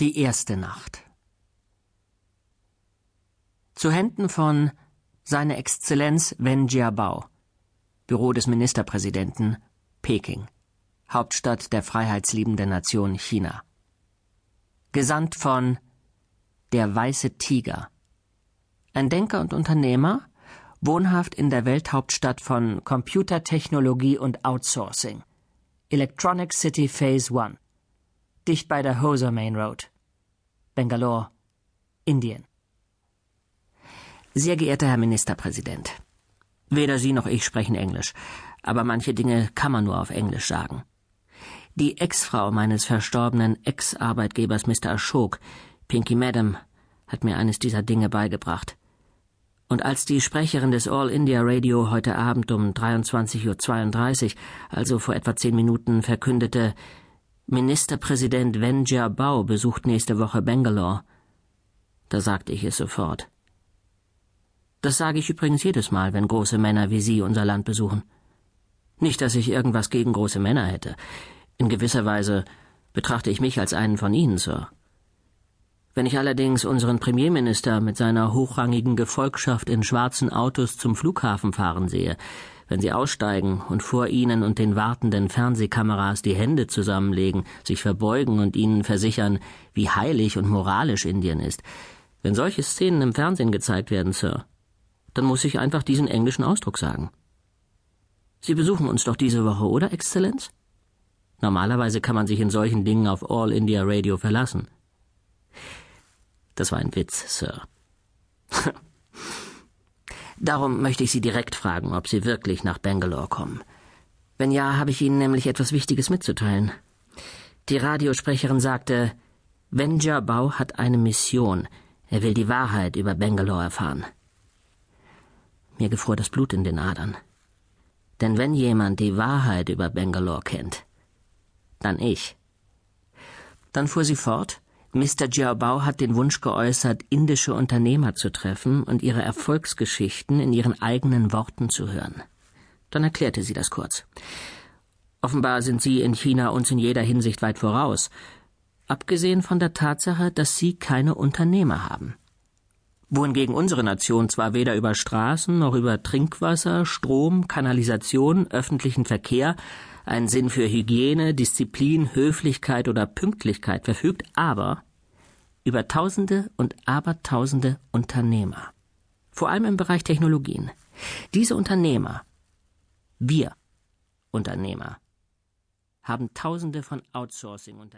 Die erste Nacht. Zu Händen von Seine Exzellenz Wen Jiabao, Büro des Ministerpräsidenten, Peking, Hauptstadt der freiheitsliebenden Nation China. Gesandt von Der Weiße Tiger. Ein Denker und Unternehmer, wohnhaft in der Welthauptstadt von Computertechnologie und Outsourcing. Electronic City Phase One dicht bei der Hoser Main Road, Bangalore, Indien. Sehr geehrter Herr Ministerpräsident, weder Sie noch ich sprechen Englisch, aber manche Dinge kann man nur auf Englisch sagen. Die Ex-Frau meines verstorbenen Ex-Arbeitgebers Mr. Ashok, Pinky Madam, hat mir eines dieser Dinge beigebracht. Und als die Sprecherin des All India Radio heute Abend um 23.32 Uhr, also vor etwa zehn Minuten, verkündete, Ministerpräsident Wen Jiabao besucht nächste Woche Bangalore. Da sagte ich es sofort. Das sage ich übrigens jedes Mal, wenn große Männer wie Sie unser Land besuchen. Nicht, dass ich irgendwas gegen große Männer hätte. In gewisser Weise betrachte ich mich als einen von Ihnen, Sir. Wenn ich allerdings unseren Premierminister mit seiner hochrangigen Gefolgschaft in schwarzen Autos zum Flughafen fahren sehe, wenn sie aussteigen und vor ihnen und den wartenden Fernsehkameras die Hände zusammenlegen, sich verbeugen und ihnen versichern, wie heilig und moralisch Indien ist. Wenn solche Szenen im Fernsehen gezeigt werden, Sir, dann muss ich einfach diesen englischen Ausdruck sagen. Sie besuchen uns doch diese Woche, oder, Exzellenz? Normalerweise kann man sich in solchen Dingen auf All India Radio verlassen. Das war ein Witz, Sir. Darum möchte ich Sie direkt fragen, ob Sie wirklich nach Bangalore kommen. Wenn ja, habe ich Ihnen nämlich etwas Wichtiges mitzuteilen. Die Radiosprecherin sagte, Venja Bau hat eine Mission. Er will die Wahrheit über Bangalore erfahren. Mir gefror das Blut in den Adern. Denn wenn jemand die Wahrheit über Bangalore kennt, dann ich. Dann fuhr sie fort, Mr. Jiaobao hat den Wunsch geäußert, indische Unternehmer zu treffen und ihre Erfolgsgeschichten in ihren eigenen Worten zu hören. Dann erklärte sie das kurz. Offenbar sind Sie in China uns in jeder Hinsicht weit voraus, abgesehen von der Tatsache, dass Sie keine Unternehmer haben. Wohingegen unsere Nation zwar weder über Straßen noch über Trinkwasser, Strom, Kanalisation, öffentlichen Verkehr, einen Sinn für Hygiene, Disziplin, Höflichkeit oder Pünktlichkeit verfügt, aber über Tausende und Abertausende Unternehmer. Vor allem im Bereich Technologien. Diese Unternehmer, wir Unternehmer, haben Tausende von Outsourcing-Unternehmen.